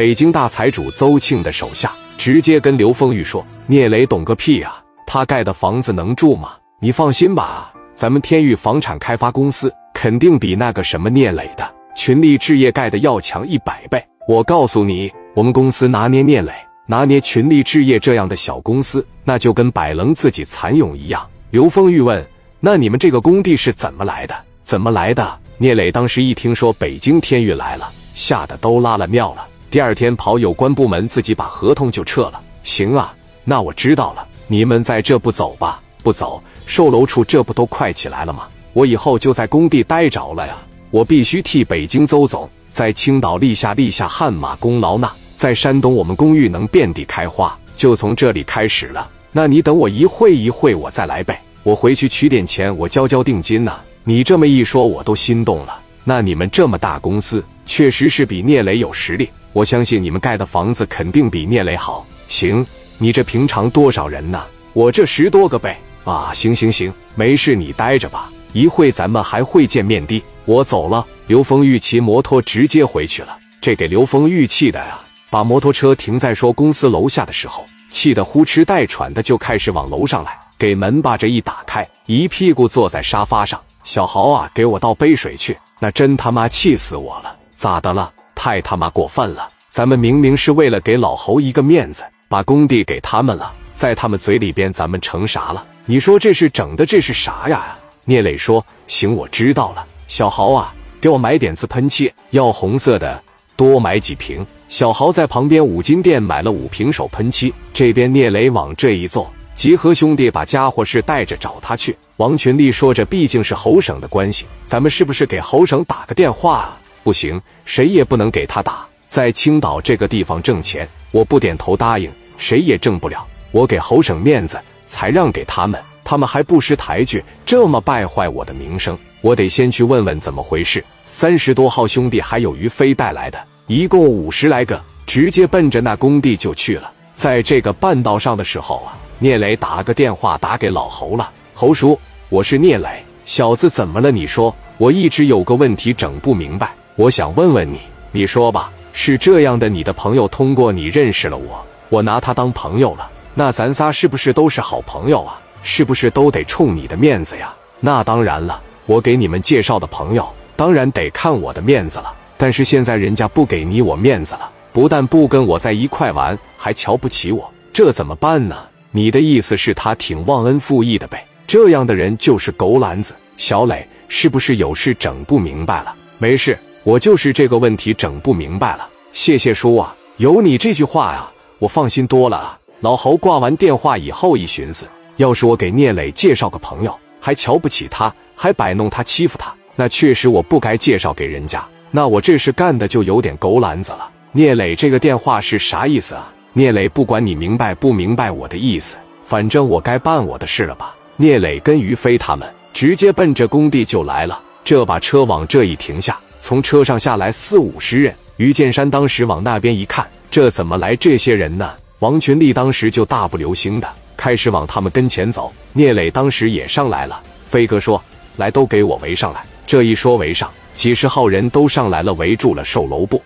北京大财主邹庆的手下直接跟刘丰玉说：“聂磊懂个屁啊！他盖的房子能住吗？你放心吧，咱们天域房产开发公司肯定比那个什么聂磊的群力置业盖的要强一百倍。我告诉你，我们公司拿捏聂磊，拿捏群力置业这样的小公司，那就跟摆棱自己蚕蛹一样。”刘丰玉问：“那你们这个工地是怎么来的？怎么来的？”聂磊当时一听说北京天域来了，吓得都拉了尿了。第二天跑有关部门，自己把合同就撤了。行啊，那我知道了。你们在这不走吧？不走，售楼处这不都快起来了吗？我以后就在工地待着了呀。我必须替北京邹总在青岛立下立下汗马功劳呢。在山东，我们公寓能遍地开花，就从这里开始了。那你等我一会一会，我再来呗。我回去取点钱，我交交定金呢。你这么一说，我都心动了。那你们这么大公司，确实是比聂磊有实力。我相信你们盖的房子肯定比聂磊好。行，你这平常多少人呢？我这十多个呗。啊，行行行，没事，你待着吧。一会咱们还会见面的。我走了。刘峰玉骑摩托直接回去了。这给刘峰玉气的呀，把摩托车停在说公司楼下的时候，气得呼哧带喘的就开始往楼上来。给门把这一打开，一屁股坐在沙发上。小豪啊，给我倒杯水去。那真他妈气死我了！咋的了？太他妈过分了！咱们明明是为了给老侯一个面子，把工地给他们了，在他们嘴里边，咱们成啥了？你说这是整的，这是啥呀？聂磊说：“行，我知道了。小豪啊，给我买点自喷漆，要红色的，多买几瓶。”小豪在旁边五金店买了五瓶手喷漆。这边聂磊往这一坐，集合兄弟把家伙事带着找他去。王群力说：“着毕竟是侯省的关系，咱们是不是给侯省打个电话啊？”不行，谁也不能给他打。在青岛这个地方挣钱，我不点头答应，谁也挣不了。我给侯省面子，才让给他们，他们还不识抬举，这么败坏我的名声。我得先去问问怎么回事。三十多号兄弟还有于飞带来的，一共五十来个，直接奔着那工地就去了。在这个半道上的时候啊，聂磊打了个电话打给老侯了。侯叔，我是聂磊，小子怎么了？你说，我一直有个问题整不明白。我想问问你，你说吧，是这样的，你的朋友通过你认识了我，我拿他当朋友了，那咱仨是不是都是好朋友啊？是不是都得冲你的面子呀？那当然了，我给你们介绍的朋友，当然得看我的面子了。但是现在人家不给你我面子了，不但不跟我在一块玩，还瞧不起我，这怎么办呢？你的意思是，他挺忘恩负义的呗？这样的人就是狗篮子。小磊，是不是有事整不明白了？没事。我就是这个问题整不明白了，谢谢叔啊，有你这句话呀，我放心多了啊。老侯挂完电话以后一寻思，要是我给聂磊介绍个朋友，还瞧不起他，还摆弄他欺负他，那确实我不该介绍给人家。那我这事干的就有点狗篮子了。聂磊这个电话是啥意思啊？聂磊，不管你明白不明白我的意思，反正我该办我的事了吧？聂磊跟于飞他们直接奔着工地就来了，这把车往这一停下。从车上下来四五十人，于建山当时往那边一看，这怎么来这些人呢？王群力当时就大步流星的开始往他们跟前走。聂磊当时也上来了，飞哥说：“来，都给我围上来！”这一说围上，几十号人都上来了，围住了售楼部。